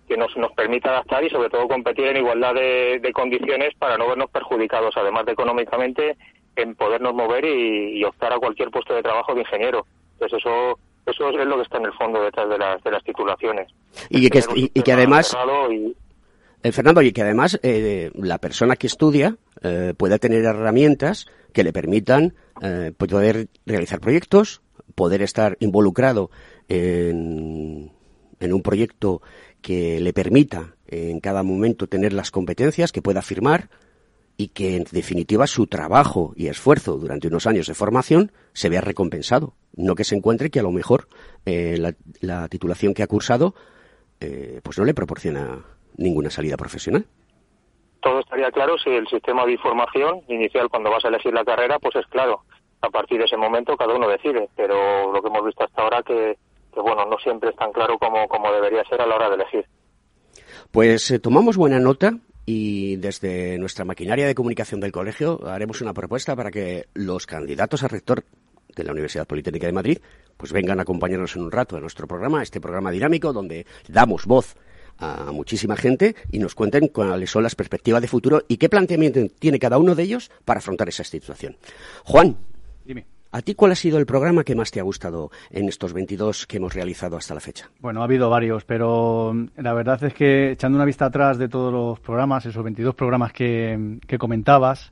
que nos, nos permita adaptar y sobre todo competir en igualdad de, condiciones para no vernos perjudicados, además de económicamente, en podernos mover y, optar a cualquier puesto de trabajo de ingeniero. Entonces eso eso es lo que está en el fondo detrás de las, de las titulaciones. Y que, y que además... Eh, Fernando, y que además eh, la persona que estudia eh, pueda tener herramientas que le permitan poder realizar proyectos, poder estar involucrado en, un proyecto que le permita en cada momento tener las competencias, que pueda firmar y que en definitiva su trabajo y esfuerzo durante unos años de formación se vea recompensado. No que se encuentre que a lo mejor la, la, titulación que ha cursado pues no le proporciona ninguna salida profesional. Todo estaría claro si el sistema de información inicial cuando vas a elegir la carrera, pues es claro. A partir de ese momento cada uno decide, pero lo que hemos visto hasta ahora que, que bueno, no siempre es tan claro como, como debería ser a la hora de elegir. Pues eh, tomamos buena nota y desde nuestra maquinaria de comunicación del colegio haremos una propuesta para que los candidatos a rector de la Universidad Politécnica de Madrid pues vengan a acompañarnos en un rato a nuestro programa, este programa dinámico donde damos voz a muchísima gente y nos cuenten cuáles son las perspectivas de futuro y qué planteamiento tiene cada uno de ellos para afrontar esa situación. Juan, Dime. ¿A ti cuál ha sido el programa que más te ha gustado en estos 22 que hemos realizado hasta la fecha? Bueno, ha habido varios, pero mm, la verdad es que echando una vista atrás de todos los programas, esos 22 programas que, que comentabas,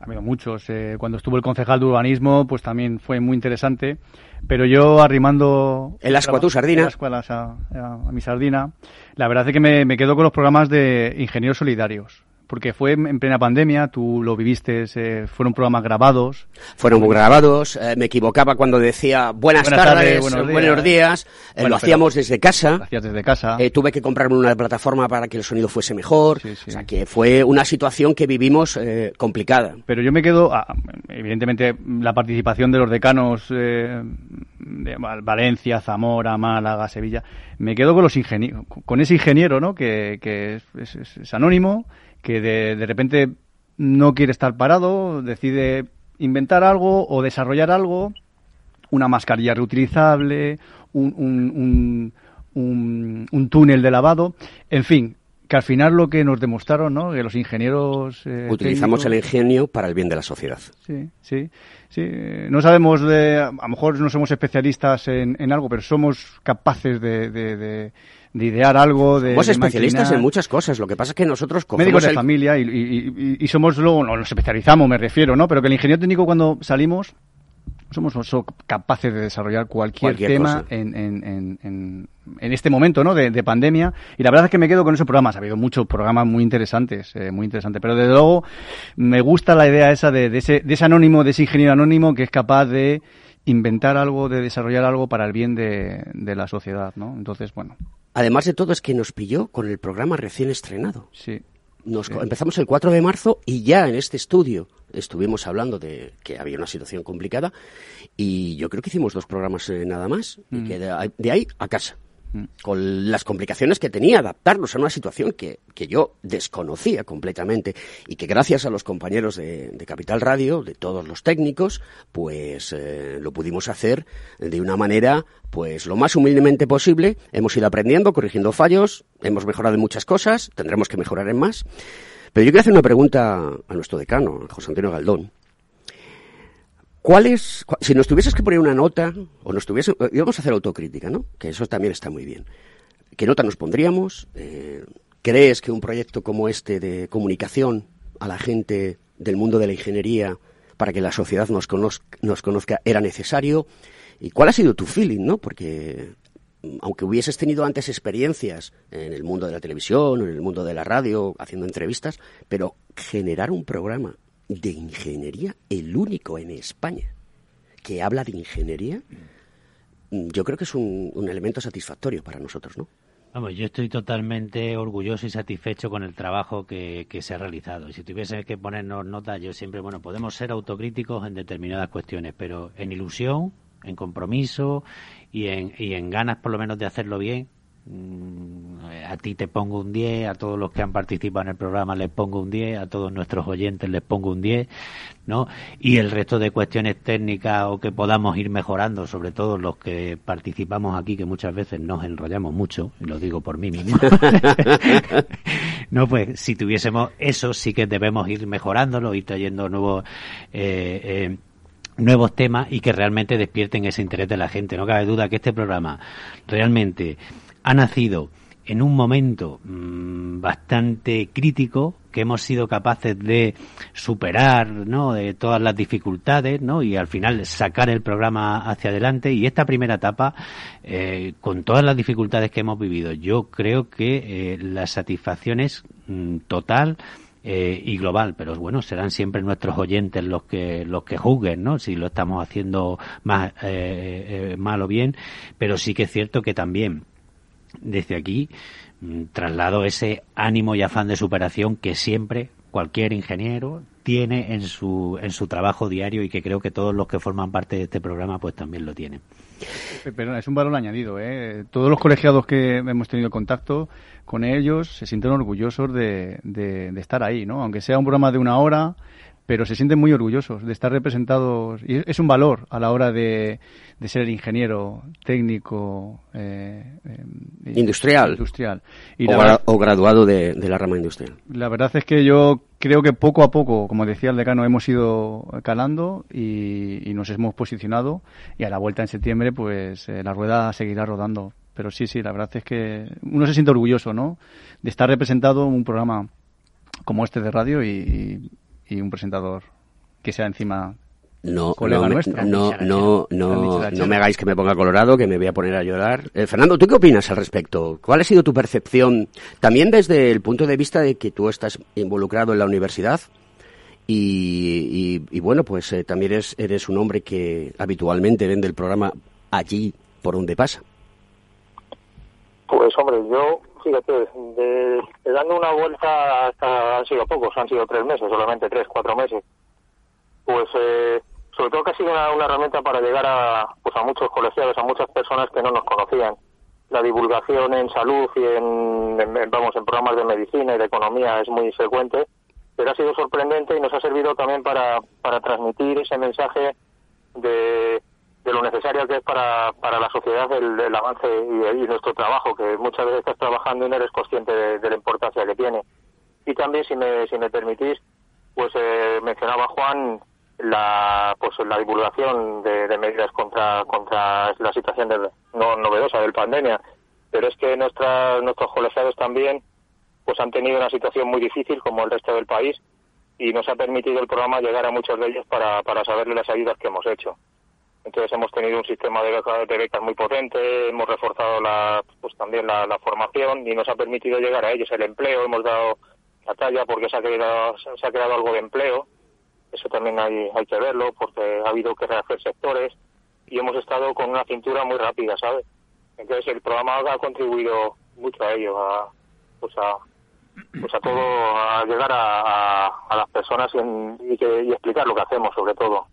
ha habido muchos. Eh, cuando estuvo el concejal de urbanismo, pues también fue muy interesante. Pero yo arrimando... El ascua tu sardina. a, mi sardina. La verdad es que me, me quedo con los programas de ingenieros solidarios porque fue en plena pandemia, tú lo viviste, eh, fueron programas grabados. Fueron muy grabados, eh, me equivocaba cuando decía buenas, tardes, buenos días, eh, lo hacíamos desde casa. hacías desde casa. tuve que comprarme una plataforma para que el sonido fuese mejor, o sea que fue una situación que vivimos complicada. Pero yo me quedo, ah, evidentemente, la participación de los decanos de Valencia, Zamora, Málaga, Sevilla, me quedo con los ingenieros, con ese ingeniero, ¿no? Que, que es anónimo que de, repente no quiere estar parado, decide inventar algo o desarrollar algo, una mascarilla reutilizable, un, un, túnel de lavado, en fin, que al final lo que nos demostraron, ¿no? Que los ingenieros... Eh, Utilizamos el ingenio para el bien de la sociedad. Sí, sí, sí. No sabemos de... A lo mejor no somos especialistas en, en algo, pero somos capaces de de idear algo, de. Somos especialistas en muchas cosas. Lo que pasa es que nosotros cogemos Médicos de familia y, y, somos luego, nos especializamos, me refiero, ¿no? Pero que el ingeniero técnico cuando salimos somos, capaces de desarrollar cualquier, tema en, en, en, en, este momento ¿no? De, pandemia. Y la verdad es que me quedo con esos programas. Ha habido muchos programas muy interesantes, eh, muy interesantes. Pero desde luego me gusta la idea esa de, de, ese, de ese anónimo, de ese ingeniero anónimo que es capaz de inventar algo, de desarrollar algo para el bien de, de la sociedad, ¿no? Entonces, bueno, Además de todo, es que nos pilló con el programa recién estrenado. Sí. Nos, Empezamos el 4 de marzo y ya en este estudio estuvimos hablando de que había una situación complicada y yo creo que hicimos dos programas eh, nada más y mm. que de ahí a casa con las complicaciones que tenía adaptarnos a una situación que, que yo desconocía completamente y que gracias a los compañeros de, Capital Radio, de todos los técnicos, pues eh, lo pudimos hacer de una manera pues lo más humildemente posible. Hemos ido aprendiendo, corrigiendo fallos, hemos mejorado en muchas cosas, tendremos que mejorar en más. Pero yo quiero hacer una pregunta a nuestro decano, José Antonio Galdón. ¿Cuál es, si nos tuvieses que poner una nota, o nos tuviese, íbamos a hacer autocrítica, ¿no? Que eso también está muy bien. ¿Qué nota nos pondríamos? Eh, ¿Crees que un proyecto como este de comunicación a la gente del mundo de la ingeniería para que la sociedad nos conozca, nos conozca era necesario? ¿Y cuál ha sido tu feeling, no? Porque mm, aunque hubieses tenido antes experiencias en el mundo de la televisión, en el mundo de la radio, haciendo entrevistas, pero generar un programa de ingeniería, el único en España que habla de ingeniería, mm, yo creo que es un, elemento satisfactorio para nosotros, ¿no? Vamos, yo estoy totalmente orgulloso y satisfecho con el trabajo que, se ha realizado. Y si tuviese que ponernos notas, yo siempre, bueno, podemos ser autocríticos en determinadas cuestiones, pero en ilusión, en compromiso y en, y en ganas por lo menos de hacerlo bien, a ti te pongo un 10, a todos los que han participado en el programa les pongo un 10, a todos nuestros oyentes les pongo un 10, ¿no? Y el resto de cuestiones técnicas o que podamos ir mejorando, sobre todo los que participamos aquí, que muchas veces nos enrollamos mucho, y lo digo por mí mismo. [laughs] no, pues si tuviésemos eso, sí que debemos ir mejorándolo, ir trayendo nuevos eh, eh, nuevos temas y que realmente despierten ese interés de la gente. No cabe duda que este programa realmente ha nacido en un momento mm, bastante crítico que hemos sido capaces de superar ¿no? de todas las dificultades ¿no? y al final sacar el programa hacia adelante y esta primera etapa eh, con todas las dificultades que hemos vivido yo creo que eh, la satisfacción es mm, total eh, y global, pero bueno, serán siempre nuestros oyentes los que los que juzguen, ¿no? Si lo estamos haciendo más eh, eh, mal o bien, pero sí que es cierto que también desde aquí mm, traslado ese ánimo y afán de superación que siempre cualquier ingeniero tiene en su en su trabajo diario y que creo que todos los que forman parte de este programa pues también lo tienen. Pero es un valor añadido, ¿eh? Todos los colegiados que hemos tenido contacto con ellos se sienten orgullosos de, de, estar ahí, ¿no? Aunque sea un programa de una hora, pero se sienten muy orgullosos de estar representados. Y es un valor a la hora de, de ser ingeniero técnico eh, eh industrial, industrial. Y o, graduado de, de, la rama industrial. La verdad es que yo creo que poco a poco, como decía el decano, hemos ido calando y, y nos hemos posicionado y a la vuelta en septiembre pues eh, la rueda seguirá rodando pero sí, sí, la verdad es que uno se siente orgulloso, ¿no? De estar representado en un programa como este de radio y, un presentador que sea encima no, no, no, no, no, no, me hagáis que me ponga colorado, que me voy a poner a llorar. Eh, Fernando, ¿tú qué opinas al respecto? ¿Cuál ha sido tu percepción, también desde el punto de vista de que tú estás involucrado en la universidad? Y, y, bueno, pues eh, también eres, eres un hombre que habitualmente vende el programa allí por donde pasa. Pues hombre, yo, fíjate, de, dando una vuelta hasta, han sido pocos, han sido tres meses, solamente tres, cuatro meses. Pues eh, sobre todo que ha sido una, herramienta para llegar a, pues a muchos colegiados, a muchas personas que no nos conocían. La divulgación en salud y en, vamos, en programas de medicina y de economía es muy frecuente, pero ha sido sorprendente y nos ha servido también para, para transmitir ese mensaje de de lo necesario que es para, para la sociedad el, avance y, nuestro trabajo, que muchas veces estás trabajando y no eres consciente de, la importancia que tiene. Y también, si me, si me permitís, pues eh, mencionaba Juan la pues la divulgación de, medidas contra contra la situación de, no novedosa del pandemia pero es que nuestra, nuestros colegiados también pues han tenido una situación muy difícil como el resto del país y nos ha permitido el programa llegar a muchos de ellos para, para saberle las ayudas que hemos hecho. Entonces hemos tenido un sistema de becas, muy potente, hemos reforzado la, pues también la, formación y nos ha permitido llegar a ellos. El empleo, hemos dado la talla porque se ha creado, se ha creado algo de empleo. Eso también hay, hay que verlo porque ha habido que rehacer sectores y hemos estado con una cintura muy rápida, ¿sabes? Entonces el programa ha contribuido mucho a ello, a, pues a, pues a todo, a llegar a, a, las personas y, que, y explicar lo que hacemos sobre todo.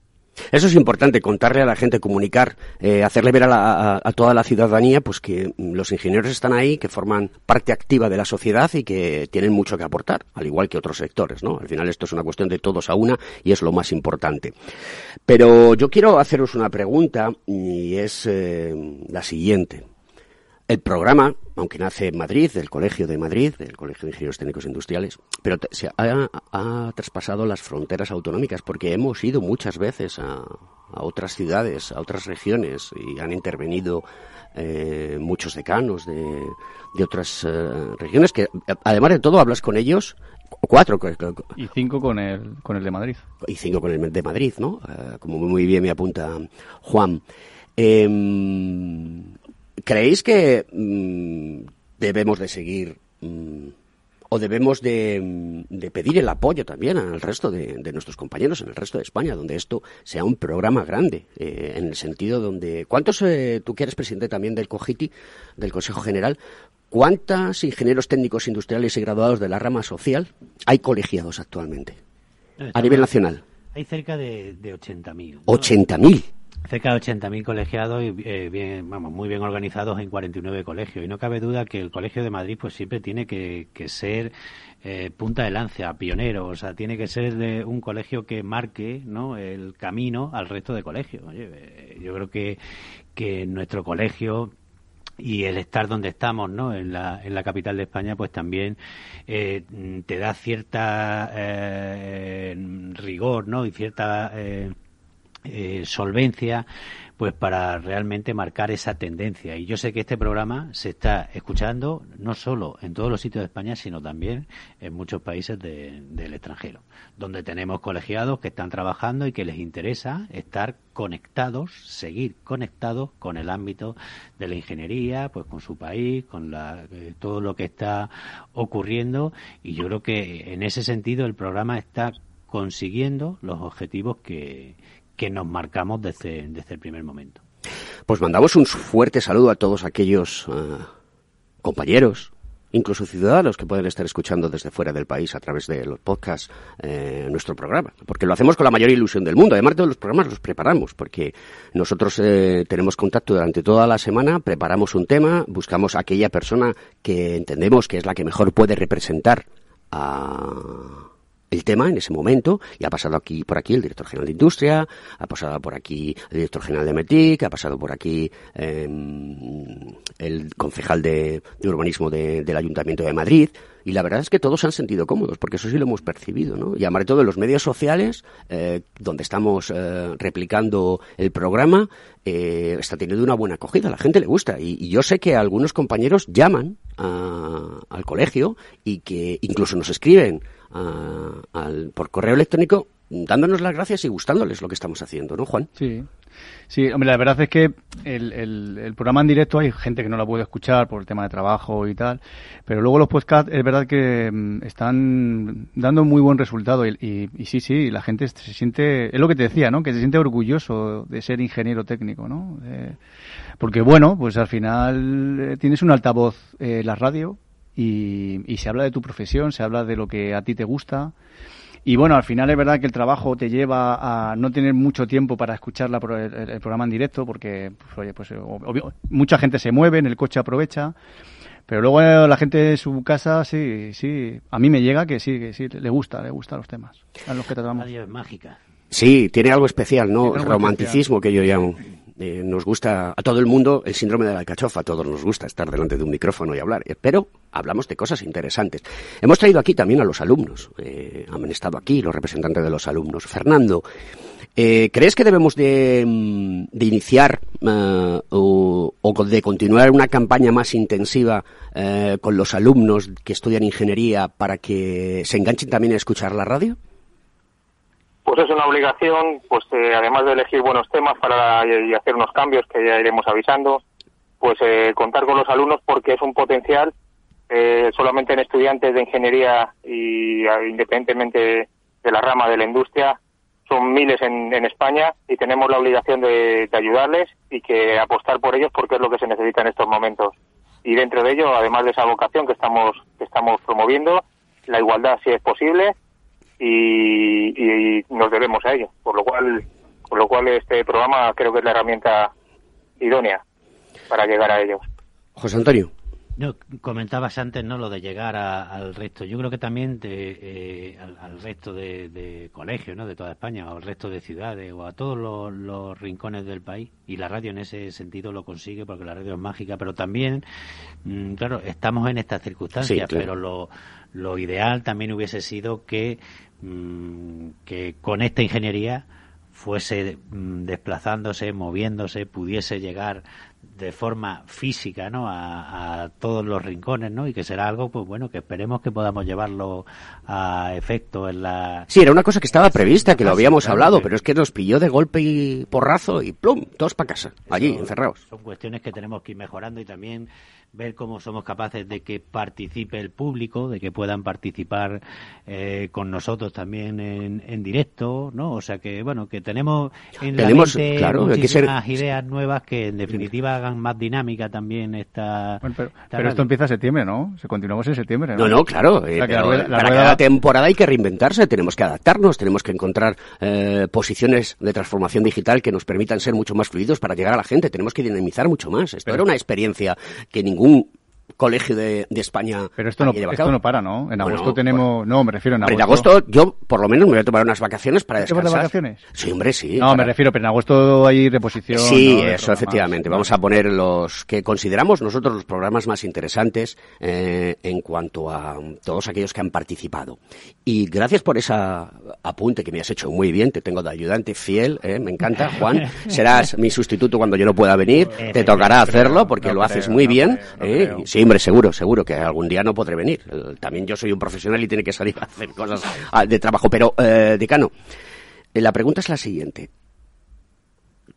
Eso es importante, contarle a la gente, comunicar, eh, hacerle ver a, toda la ciudadanía pues que los ingenieros están ahí, que forman parte activa de la sociedad y que tienen mucho que aportar, al igual que otros sectores, ¿no? Al final esto es una cuestión de todos a una y es lo más importante. Pero yo quiero haceros una pregunta y es eh, la siguiente. El programa, aunque nace en Madrid, del Colegio de Madrid, del Colegio de Ingenieros Técnicos Industriales, pero se ha, traspasado las fronteras autonómicas porque hemos ido muchas veces a, otras ciudades, a otras regiones y han intervenido eh, muchos decanos de, otras eh, regiones que, además de todo, hablas con ellos cuatro. Y cinco con el, con el de Madrid. Y cinco con el de Madrid, ¿no? Eh, como muy bien me apunta Juan. ¿Creéis que mm, debemos de seguir mm, o debemos de, pedir el apoyo también al resto de, nuestros compañeros en el resto de España, donde esto sea un programa grande, eh, en el sentido donde... ¿Cuántos, eh, tú que eres presidente también del COGITI, del Consejo General, cuántos ingenieros técnicos industriales y graduados de la rama social hay colegiados actualmente a nivel nacional? Hay cerca de, de 80.000. ¿80.000? Cerca de 80.000 colegiados y eh, bien, vamos, muy bien organizados en 49 colegios. Y no cabe duda que el Colegio de Madrid pues siempre tiene que, ser eh, punta de lanza, pionero, o sea, tiene que ser de un colegio que marque ¿no? el camino al resto de colegios. Eh, yo creo que, que nuestro colegio y el estar donde estamos, ¿no? En la, en la capital de España, pues también te da cierta rigor, ¿no? Y cierta eh, solvencia pues para realmente marcar esa tendencia. Y yo sé que este programa se está escuchando no solo en todos los sitios de España sino también en muchos países del extranjero donde tenemos colegiados que están trabajando y que les interesa estar conectados seguir conectados con el ámbito de la ingeniería pues con su país con la, eh, todo lo que está ocurriendo. Y yo creo que en ese sentido el programa está consiguiendo los objetivos que, que nos marcamos desde, desde el primer momento. Pues mandamos un fuerte saludo a todos aquellos eh, compañeros, incluso ciudadanos que pueden estar escuchando desde fuera del país a través de los podcasts eh, nuestro programa, porque lo hacemos con la mayor ilusión del mundo. Además, todos los programas los preparamos, porque nosotros eh, tenemos contacto durante toda la semana, preparamos un tema, buscamos aquella persona que entendemos que es la que mejor puede representar a el tema en ese momento y ha pasado aquí por aquí el director general de Industria, ha pasado por aquí el director general de METIC, ha pasado por aquí em, el concejal de, urbanismo del Ayuntamiento de Madrid y la verdad es que todos se han sentido cómodos porque eso sí lo hemos percibido, ¿no? Y además de todo en los medios sociales eh, donde estamos eh, replicando el programa eh, está teniendo una buena acogida, a la gente le gusta y, yo sé que algunos compañeros llaman al colegio y que incluso nos escriben al, por correo electrónico dándonos las gracias y gustándoles lo que estamos haciendo, ¿no, Juan? Sí. Sí, hombre, la verdad es que el, el, programa en directo hay gente que no lo puede escuchar por el tema de trabajo y tal, pero luego los podcasts es verdad que mm, están dando muy buen resultado y, sí, sí, la gente se siente, es lo que te decía, ¿no? Que se siente orgulloso de ser ingeniero técnico, ¿no? porque bueno, pues al final eh, tienes un altavoz eh, la radio y se habla de tu profesión, se habla de lo que a ti te gusta. Y bueno, al final es verdad que el trabajo te lleva a no tener mucho tiempo para escuchar la, el, programa en directo, porque pues, oye, pues, mucha gente se mueve, en el coche aprovecha. Pero luego eh, la gente en su casa, sí, sí, a mí me llega que sí, que sí, le gusta, le gustan los temas a los que tratamos. Radio es mágica. Sí, tiene algo especial, ¿no? Romanticismo que yo llamo. Eh, nos gusta a todo el mundo el síndrome de la alcachofa, a todos nos gusta estar delante de un micrófono y hablar, eh, pero hablamos de cosas interesantes. Hemos traído aquí también a los alumnos, eh, han estado aquí los representantes de los alumnos. Fernando, ¿crees que debemos de, mm, iniciar o, o, de continuar una campaña más intensiva con los alumnos que estudian ingeniería para que se enganchen también a escuchar la radio? Pues es una obligación, pues eh, además de elegir buenos temas para y hacer unos cambios que ya iremos avisando, pues eh, contar con los alumnos porque es un potencial eh, solamente en estudiantes de ingeniería y independientemente de la rama de la industria son miles en, España y tenemos la obligación de, ayudarles y que apostar por ellos porque es lo que se necesita en estos momentos. Y dentro de ello, además de esa vocación que estamos que estamos promoviendo, la igualdad si es posible y, nos debemos a ello. Por lo cual, por lo cual este programa creo que es la herramienta idónea para llegar a ellos. José Antonio. No, comentabas antes no lo de llegar al resto. Yo creo que también eh, al, resto de, colegios, ¿no? de toda España, o al resto de ciudades, o a todos los, rincones del país. Y la radio en ese sentido lo consigue porque la radio es mágica. Pero también, mm, claro, estamos en estas circunstancias, pero lo, lo ideal también hubiese sido que Mm, que con esta ingeniería fuese mm, desplazándose, moviéndose, pudiese llegar de forma física ¿no? A, todos los rincones ¿no? y que será algo pues bueno que esperemos que podamos llevarlo a efecto en la sí era una cosa que estaba prevista que lo habíamos hablado pero es que nos pilló de golpe y porrazo y plum todos para casa allí encerrados son cuestiones que tenemos que ir mejorando y también ver cómo somos capaces de que participe el público, de que puedan participar eh, con nosotros también en, en, directo, ¿no? O sea que, bueno, que tenemos en tenemos, la mente claro, muchísimas ideas nuevas que en definitiva hagan más dinámica también esta... pero, esto empieza en septiembre, ¿no? Se continuamos en septiembre, ¿no? No, claro. Eh, para cada temporada hay que reinventarse, tenemos que adaptarnos, tenemos que encontrar eh, posiciones de transformación digital que nos permitan ser mucho más fluidos para llegar a la gente, tenemos que dinamizar mucho más. Esto era una experiencia que ningún colegio de, España. Pero esto no, esto no para, ¿no? En agosto tenemos. no, me refiero en agosto. En agosto yo, por lo menos, me voy a tomar unas vacaciones para descansar. de vacaciones? Sí, hombre, sí. No, me refiero, pero en agosto hay reposición. Sí, eso, efectivamente. Vamos a poner los que consideramos nosotros los programas más interesantes eh, en cuanto a todos aquellos que han participado. Y gracias por esa apunte que me has hecho muy bien. Te tengo de ayudante fiel, eh, me encanta, Juan. [laughs] Serás mi sustituto cuando yo no pueda venir. Te tocará hacerlo porque lo haces muy bien. Eh, sí, seguro, seguro que algún día no podré venir. También yo soy un profesional y tiene que salir a hacer cosas ah, de trabajo. Pero, eh, decano, eh, la pregunta es la siguiente.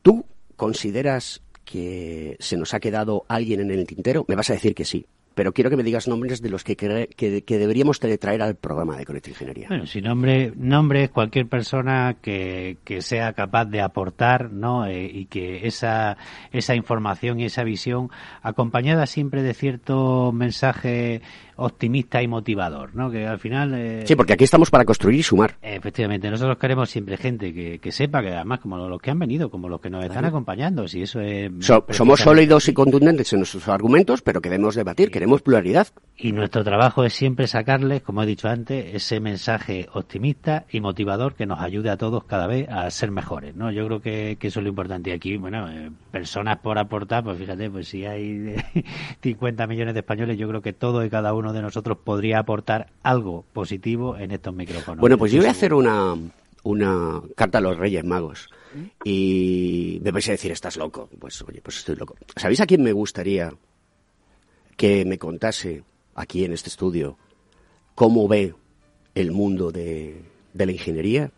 ¿Tú consideras que se nos ha quedado alguien en el tintero? Me vas a decir que sí pero quiero que me digas nombres de los que, que, deberíamos traer al programa de Conecta Ingeniería. Bueno, si nombre, nombre es cualquier persona que, que sea capaz de aportar, ¿no? Eh, y que esa, esa información y esa visión, acompañada siempre de cierto mensaje optimista y motivador, ¿no? Que al final... Eh, sí, porque aquí estamos para construir y sumar. Efectivamente, nosotros queremos siempre gente que, que sepa que además como los que han venido, como los que nos están acompañando, si eso es... somos sólidos y contundentes en nuestros argumentos, pero queremos debatir, queremos pluralidad. Y nuestro trabajo es siempre sacarles, como he dicho antes, ese mensaje optimista y motivador que nos ayude a todos cada vez a ser mejores, ¿no? Yo creo que, que eso es lo importante. Y aquí, bueno, eh, personas por aportar, pues fíjate, pues si hay [laughs] 50 millones de españoles, yo creo que todo y cada uno de nosotros podría aportar algo positivo en estos micrófonos. Bueno, pues yo voy a hacer una, una carta a los Reyes Magos. Y me vais a decir, estás loco. Pues oye, pues estoy loco. ¿Sabéis a quién me gustaría que me contase aquí en este estudio cómo ve el mundo de, la ingeniería?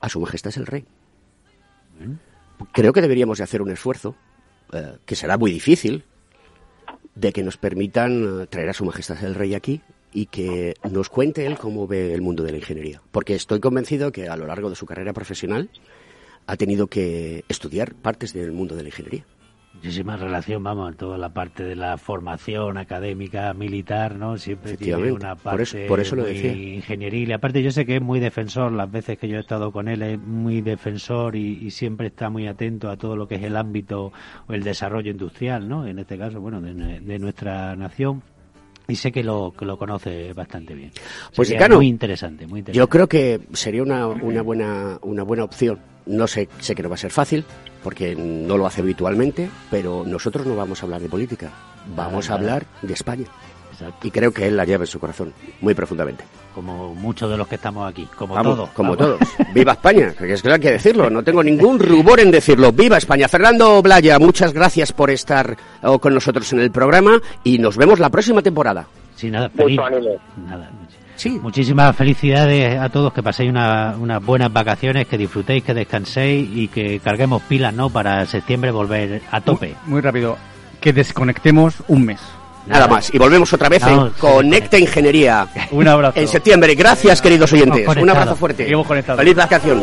A su majestad es el rey. Creo que deberíamos de hacer un esfuerzo, eh, que será muy difícil, de que nos permitan eh, traer a Su Majestad el Rey aquí y que nos cuente él cómo ve el mundo de la ingeniería. Porque estoy convencido que a lo largo de su carrera profesional ha tenido que estudiar partes del mundo de la ingeniería muchísima relación, vamos, en toda la parte de la formación académica militar, ¿no? Siempre tiene una parte por eso, lo decía. ingenieril. Aparte, yo sé que es muy defensor, las veces que yo he estado con él, es muy defensor y, siempre está muy atento a todo lo que es el ámbito o el desarrollo industrial, ¿no? En este caso, bueno, de, nuestra nación y sé que lo, que lo conoce bastante bien. Pues muy interesante, muy interesante. Yo creo que sería una, una buena una buena opción. No sé, sé que no va a ser fácil, porque no lo hace habitualmente, pero nosotros no vamos a hablar de política, vamos a hablar de España. Y creo que él la lleva en su corazón, muy profundamente. Como muchos de los que estamos aquí, como todos. Como todos. [laughs] ¡Viva España! Que es que hay que decirlo, no tengo ningún rubor en decirlo. ¡Viva España! Fernando Blaya, muchas gracias por estar oh, con nosotros en el programa y nos vemos la próxima temporada. Nada, feliz. Nada, Sí. Muchísimas felicidades a todos, que paséis unas buenas vacaciones, que disfrutéis, que descanséis y que carguemos pilas, ¿no? Para septiembre volver a tope. Muy, rápido, que desconectemos un mes. Nada más. Y volvemos otra vez en Conecta Ingeniería. Un abrazo. En septiembre. Gracias, queridos oyentes. Un abrazo fuerte. Feliz vacación.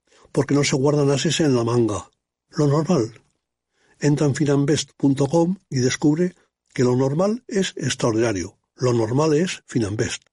porque no se guardan ases en la manga. Lo normal. Entra en finambest.com y descubre que lo normal es extraordinario. Lo normal es Finambest.